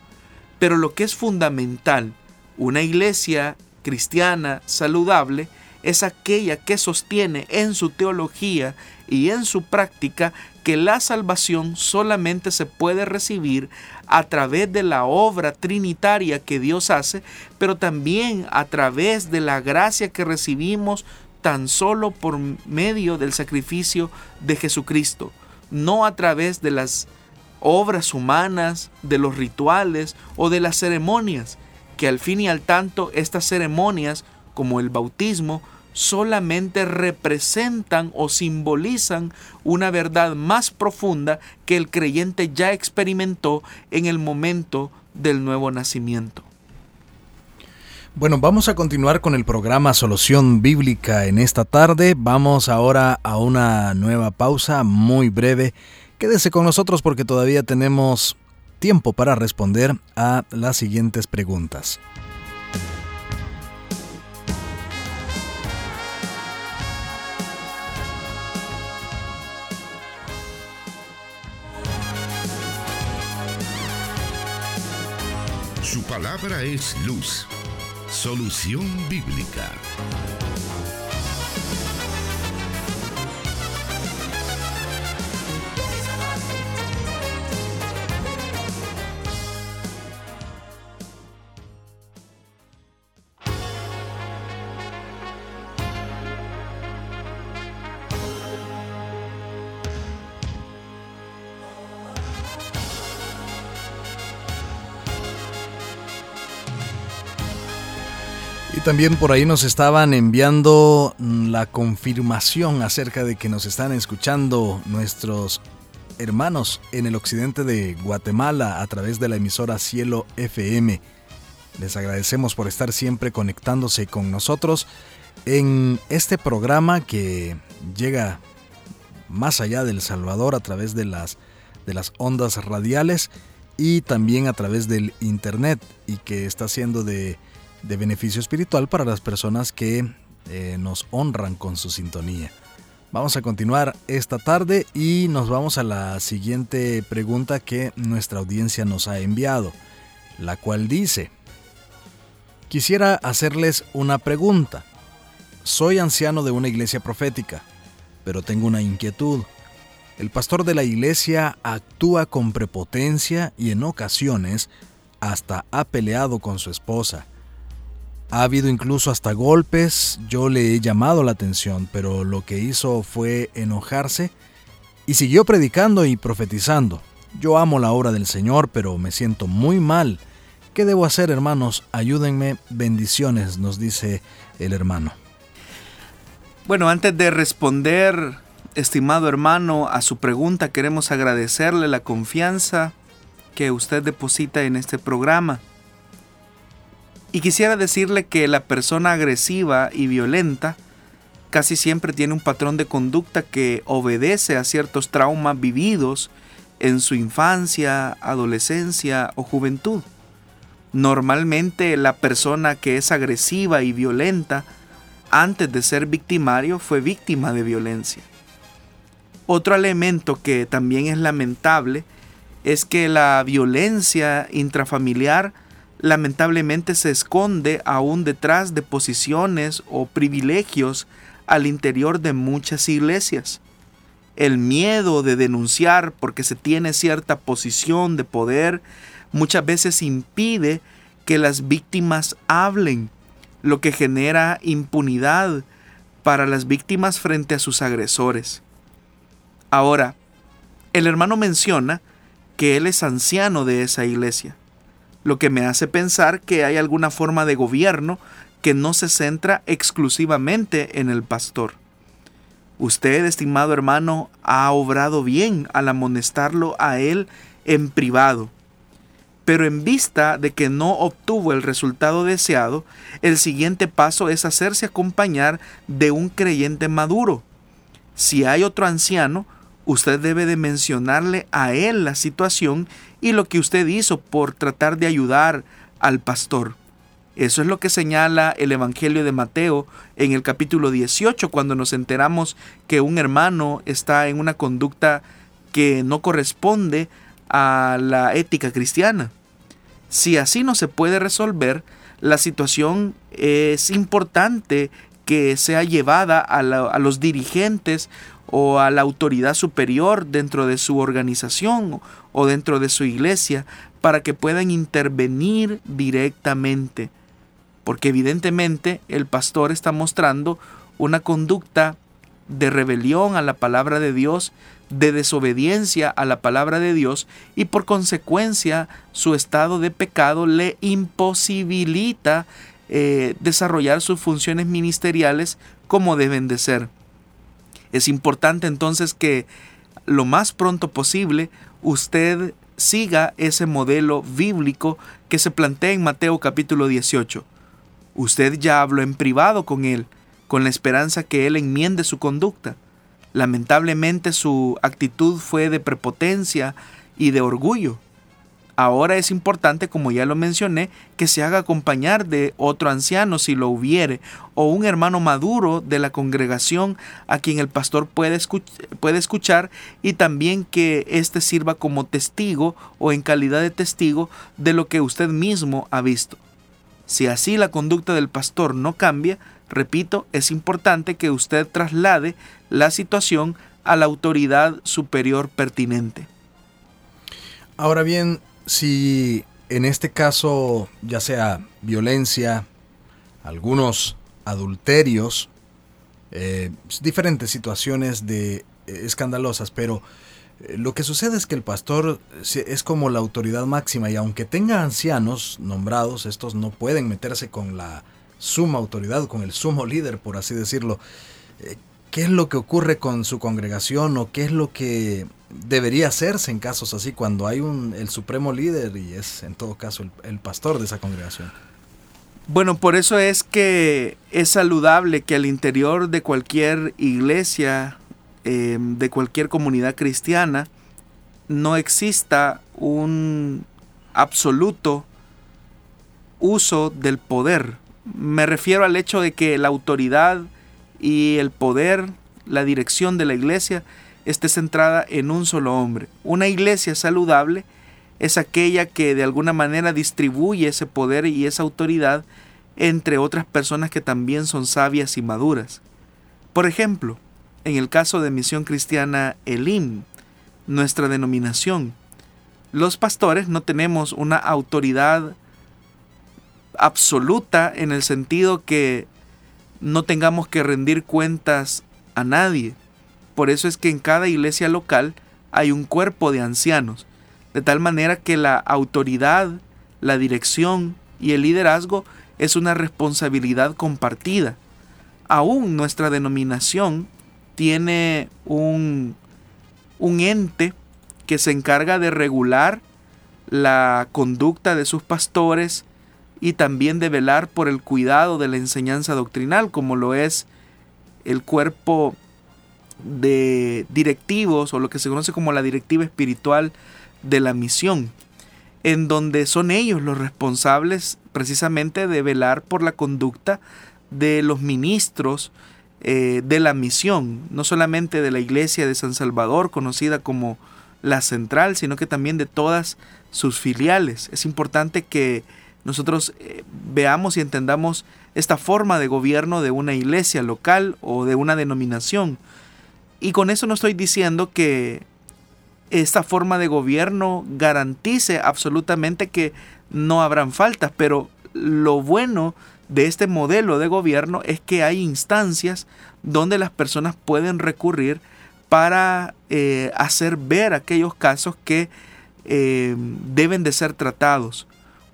Pero lo que es fundamental, una iglesia cristiana saludable, es aquella que sostiene en su teología y en su práctica que la salvación solamente se puede recibir a través de la obra trinitaria que Dios hace, pero también a través de la gracia que recibimos tan solo por medio del sacrificio de Jesucristo, no a través de las obras humanas, de los rituales o de las ceremonias, que al fin y al tanto estas ceremonias, como el bautismo, solamente representan o simbolizan una verdad más profunda que el creyente ya experimentó en el momento del nuevo nacimiento. Bueno, vamos a continuar con el programa Solución Bíblica en esta tarde. Vamos ahora a una nueva pausa muy breve. Quédese con nosotros porque todavía tenemos tiempo para responder a las siguientes preguntas. Su palabra es luz. Solución bíblica. También por ahí nos estaban enviando la confirmación acerca de que nos están escuchando nuestros hermanos en el occidente de Guatemala a través de la emisora Cielo FM. Les agradecemos por estar siempre conectándose con nosotros en este programa que llega más allá del Salvador a través de las, de las ondas radiales y también a través del Internet y que está siendo de, de beneficio espiritual para las personas que eh, nos honran con su sintonía. Vamos a continuar esta tarde y nos vamos a la siguiente pregunta que nuestra audiencia nos ha enviado, la cual dice, quisiera hacerles una pregunta. Soy anciano de una iglesia profética, pero tengo una inquietud. El pastor de la iglesia actúa con prepotencia y en ocasiones hasta ha peleado con su esposa. Ha habido incluso hasta golpes, yo le he llamado la atención, pero lo que hizo fue enojarse y siguió predicando y profetizando. Yo amo la obra del Señor, pero me siento muy mal. ¿Qué debo hacer, hermanos? Ayúdenme. Bendiciones, nos dice el hermano. Bueno, antes de responder, estimado hermano, a su pregunta, queremos agradecerle la confianza que usted deposita en este programa. Y quisiera decirle que la persona agresiva y violenta casi siempre tiene un patrón de conducta que obedece a ciertos traumas vividos en su infancia, adolescencia o juventud. Normalmente la persona que es agresiva y violenta antes de ser victimario fue víctima de violencia. Otro elemento que también es lamentable es que la violencia intrafamiliar lamentablemente se esconde aún detrás de posiciones o privilegios al interior de muchas iglesias. El miedo de denunciar porque se tiene cierta posición de poder muchas veces impide que las víctimas hablen, lo que genera impunidad para las víctimas frente a sus agresores. Ahora, el hermano menciona que él es anciano de esa iglesia lo que me hace pensar que hay alguna forma de gobierno que no se centra exclusivamente en el pastor. Usted, estimado hermano, ha obrado bien al amonestarlo a él en privado. Pero en vista de que no obtuvo el resultado deseado, el siguiente paso es hacerse acompañar de un creyente maduro. Si hay otro anciano, usted debe de mencionarle a él la situación y lo que usted hizo por tratar de ayudar al pastor. Eso es lo que señala el Evangelio de Mateo en el capítulo 18 cuando nos enteramos que un hermano está en una conducta que no corresponde a la ética cristiana. Si así no se puede resolver, la situación es importante que sea llevada a, a los dirigentes o a la autoridad superior dentro de su organización o dentro de su iglesia para que puedan intervenir directamente. Porque evidentemente el pastor está mostrando una conducta de rebelión a la palabra de Dios, de desobediencia a la palabra de Dios y por consecuencia su estado de pecado le imposibilita eh, desarrollar sus funciones ministeriales como deben de ser. Es importante entonces que lo más pronto posible usted siga ese modelo bíblico que se plantea en Mateo capítulo 18. Usted ya habló en privado con él, con la esperanza que él enmiende su conducta. Lamentablemente su actitud fue de prepotencia y de orgullo. Ahora es importante, como ya lo mencioné, que se haga acompañar de otro anciano si lo hubiere, o un hermano maduro de la congregación a quien el pastor puede, escuchar y también que éste sirva como testigo o en calidad de testigo de lo que usted mismo ha visto. Si así la conducta del pastor no cambia, repito, es importante que usted traslade la situación a la autoridad superior pertinente. Ahora bien, si en este caso, ya sea violencia, algunos adulterios, eh, diferentes situaciones de eh, escandalosas, pero eh, lo que sucede es que el pastor es como la autoridad máxima y aunque tenga ancianos nombrados, estos no pueden meterse con la suma autoridad, con el sumo líder, por así decirlo. ¿Qué es lo que ocurre con su congregación o qué es lo que debería hacerse en casos así cuando hay un, el supremo líder y es en todo caso el, pastor de esa congregación? Bueno, por eso es que es saludable que al interior de cualquier iglesia, em, de cualquier comunidad cristiana, no exista un absoluto uso del poder. Me refiero al hecho de que la autoridad y el poder, la dirección de la iglesia, esté centrada en un solo hombre. Una iglesia saludable es aquella que de alguna manera distribuye ese poder y esa autoridad entre otras personas que también son sabias y maduras. Por ejemplo, en el caso de Misión Cristiana Elim, nuestra denominación, los pastores no tenemos una autoridad absoluta en el sentido que no tengamos que rendir cuentas a nadie. Por eso es que en cada iglesia local hay un cuerpo de ancianos, de tal manera que la autoridad, la dirección y el liderazgo es una responsabilidad compartida. Aún nuestra denominación tiene un, un ente que se encarga de regular la conducta de sus pastores y también de velar por el cuidado de la enseñanza doctrinal, como lo es el cuerpo de directivos o lo que se conoce como la directiva espiritual de la misión, en donde son ellos los responsables precisamente de velar por la conducta de los ministros eh, de la misión, no solamente de la iglesia de San Salvador, conocida como la central, sino que también de todas sus filiales. Es importante que nosotros eh, veamos y entendamos esta forma de gobierno de una iglesia local o de una denominación. Y con eso no estoy diciendo que esta forma de gobierno garantice absolutamente que no habrán faltas, pero lo bueno de este modelo de gobierno es que hay instancias donde las personas pueden recurrir para eh, hacer ver aquellos casos que eh, deben de ser tratados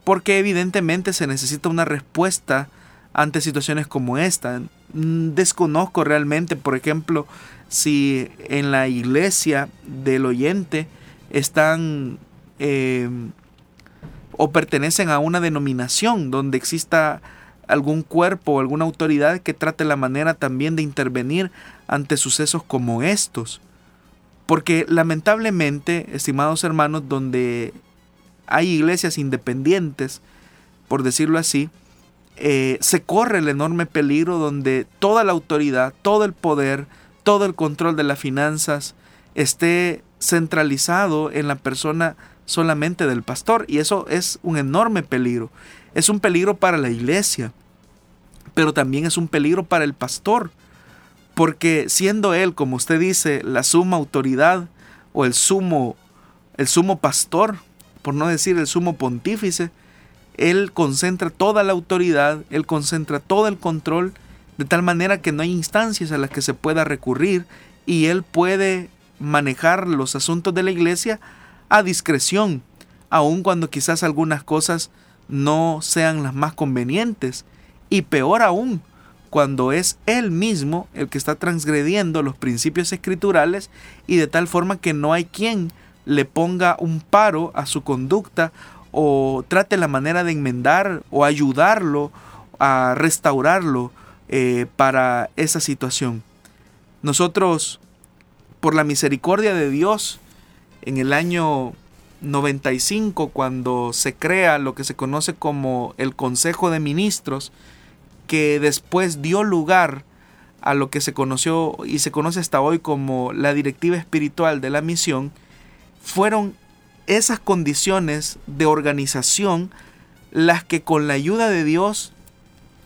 porque evidentemente se necesita una respuesta ante situaciones como esta. Desconozco realmente, por ejemplo, si en la iglesia del oyente están eh, o pertenecen a una denominación donde exista algún cuerpo o alguna autoridad que trate la manera también de intervenir ante sucesos como estos. Porque lamentablemente, estimados hermanos, donde hay iglesias independientes, por decirlo así, eh, se corre el enorme peligro donde toda la autoridad, todo el poder, todo el control de las finanzas esté centralizado en la persona solamente del pastor. Y eso es un enorme peligro. Es un peligro para la iglesia, pero también es un peligro para el pastor. Porque siendo él, como usted dice, la suma autoridad o el sumo, el sumo pastor, por no decir el sumo pontífice, él concentra toda la autoridad, él concentra todo el control, de tal manera que no hay instancias a las que se pueda recurrir y él puede manejar los asuntos de la iglesia a discreción, aun cuando quizás algunas cosas no sean las más convenientes, y peor aún, cuando es él mismo el que está transgrediendo los principios escriturales y de tal forma que no hay quien le ponga un paro a su conducta o trate la manera de enmendar o ayudarlo a restaurarlo eh, para esa situación. Nosotros, por la misericordia de Dios, en el año 95, cuando se crea lo que se conoce como el Consejo de Ministros, que después dio lugar a lo que se conoció y se conoce hasta hoy como la directiva espiritual de la misión, fueron esas condiciones de organización las que con la ayuda de Dios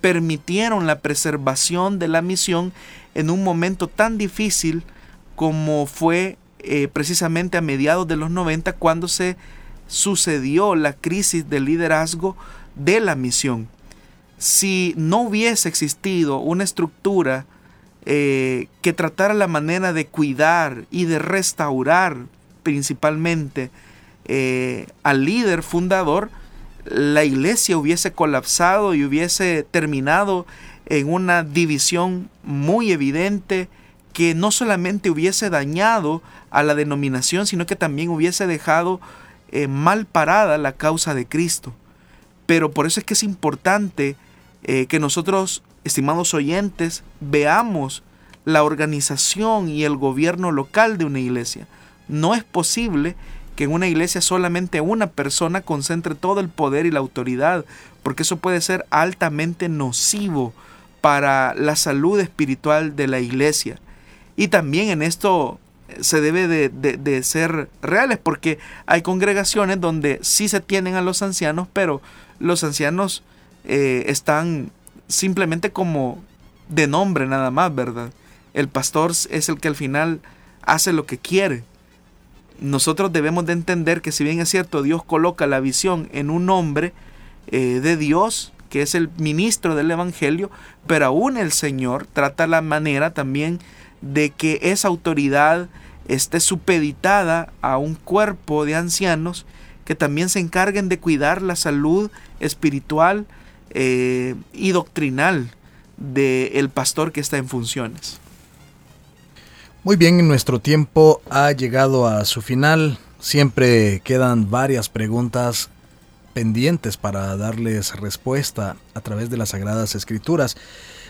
permitieron la preservación de la misión en un momento tan difícil como fue eh, precisamente a mediados de los 90 cuando se sucedió la crisis de liderazgo de la misión. Si no hubiese existido una estructura eh, que tratara la manera de cuidar y de restaurar principalmente eh, al líder fundador, la iglesia hubiese colapsado y hubiese terminado en una división muy evidente que no solamente hubiese dañado a la denominación, sino que también hubiese dejado eh, mal parada la causa de Cristo. Pero por eso es que es importante eh, que nosotros, estimados oyentes, veamos la organización y el gobierno local de una iglesia. No es posible que en una iglesia solamente una persona concentre todo el poder y la autoridad, porque eso puede ser altamente nocivo para la salud espiritual de la iglesia. Y también en esto se debe de, ser reales, porque hay congregaciones donde sí se tienen a los ancianos, pero los ancianos eh, están simplemente como de nombre nada más, ¿verdad? El pastor es el que al final hace lo que quiere. Nosotros debemos de entender que si bien es cierto, Dios coloca la visión en un hombre eh, de Dios, que es el ministro del Evangelio, pero aún el Señor trata la manera también de que esa autoridad esté supeditada a un cuerpo de ancianos que también se encarguen de cuidar la salud espiritual eh, y doctrinal del pastor que está en funciones. Muy bien, nuestro tiempo ha llegado a su final. Siempre quedan varias preguntas pendientes para darles respuesta a través de las Sagradas Escrituras.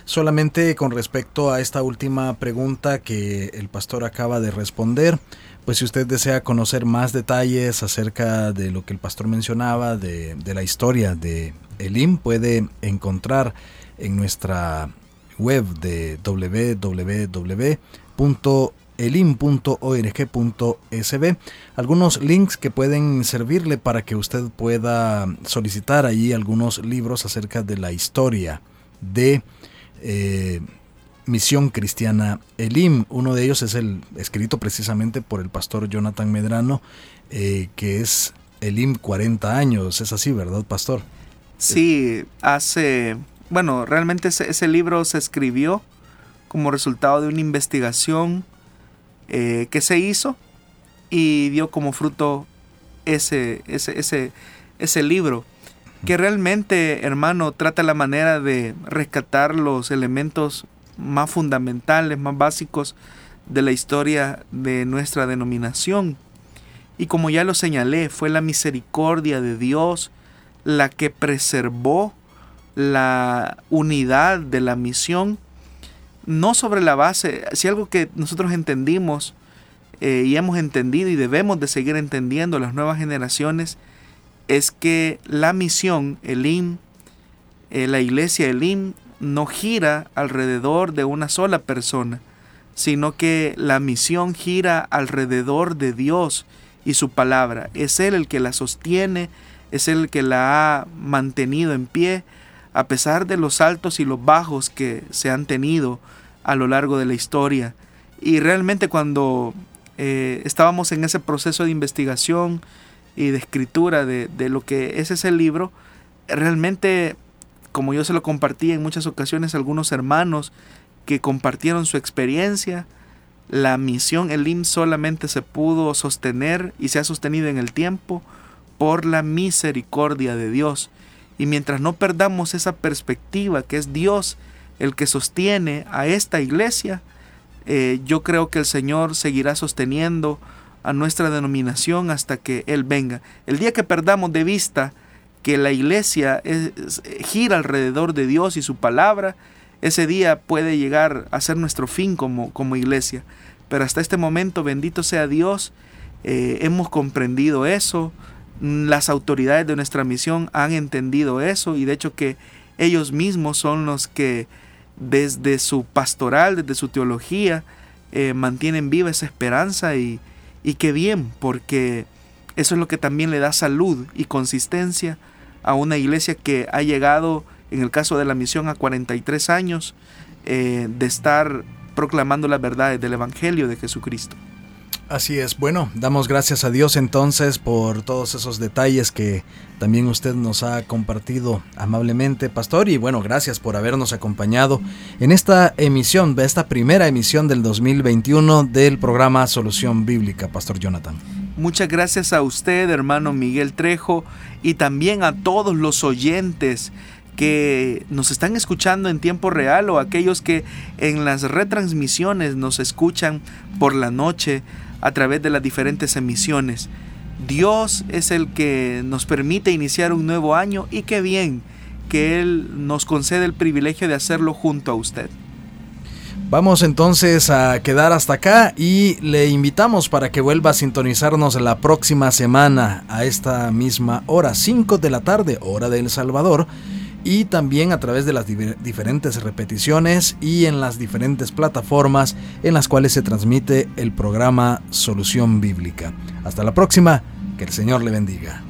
Solamente con respecto a esta última pregunta que el pastor acaba de responder, pues si usted desea conocer más detalles acerca de lo que el pastor mencionaba, de, la historia de Elim, puede encontrar en nuestra web de www.elim.org.sb algunos links que pueden servirle para que usted pueda solicitar allí algunos libros acerca de la historia de eh, Misión Cristiana Elim. Uno de ellos es el escrito precisamente por el pastor Jonathan Medrano, eh, que es Elim 40 años. Es así, ¿verdad, pastor? Sí, hace, bueno, realmente ese, libro se escribió como resultado de una investigación eh, que se hizo y dio como fruto ese, ese, ese, ese libro que realmente, hermano, trata la manera de rescatar los elementos más fundamentales, más básicos de la historia de nuestra denominación. Y como ya lo señalé, fue la misericordia de Dios la que preservó la unidad de la misión, no sobre la base, si algo que nosotros entendimos eh, y hemos entendido y debemos de seguir entendiendo las nuevas generaciones, es que la misión, el IM, eh, la iglesia, el IM, no gira alrededor de una sola persona, sino que la misión gira alrededor de Dios y su palabra. Es Él el que la sostiene, es Él el que la ha mantenido en pie, a pesar de los altos y los bajos que se han tenido a lo largo de la historia. Y realmente cuando eh, estábamos en ese proceso de investigación, y de escritura de, lo que es ese libro, realmente, como yo se lo compartí en muchas ocasiones algunos hermanos que compartieron su experiencia, la misión Elim solamente se pudo sostener y se ha sostenido en el tiempo por la misericordia de Dios. Y mientras no perdamos esa perspectiva que es Dios el que sostiene a esta iglesia, eh, yo creo que el Señor seguirá sosteniendo a nuestra denominación hasta que Él venga. El día que perdamos de vista que la iglesia gira alrededor de Dios y su palabra, ese día puede llegar a ser nuestro fin como, como iglesia. Pero hasta este momento, bendito sea Dios, eh, hemos comprendido eso, las autoridades de nuestra misión han entendido eso y de hecho que ellos mismos son los que desde su pastoral, desde su teología, eh, mantienen viva esa esperanza y, y qué bien, porque eso es lo que también le da salud y consistencia a una iglesia que ha llegado, en el caso de la misión, a 43 años eh, de estar proclamando las verdades del Evangelio de Jesucristo. Así es, bueno, damos gracias a Dios entonces por todos esos detalles que también usted nos ha compartido amablemente, pastor, y bueno, gracias por habernos acompañado en esta emisión, esta primera emisión del 2021 del programa Solución Bíblica, pastor Jonathan. Muchas gracias a usted, hermano Miguel Trejo, y también a todos los oyentes que nos están escuchando en tiempo real o aquellos que en las retransmisiones nos escuchan por la noche a través de las diferentes emisiones. Dios es el que nos permite iniciar un nuevo año y qué bien que Él nos concede el privilegio de hacerlo junto a usted. Vamos entonces a quedar hasta acá y le invitamos para que vuelva a sintonizarnos la próxima semana a esta misma hora, 5 de la tarde, hora de El Salvador, y también a través de las diferentes repeticiones y en las diferentes plataformas en las cuales se transmite el programa Solución Bíblica. Hasta la próxima, que el Señor le bendiga.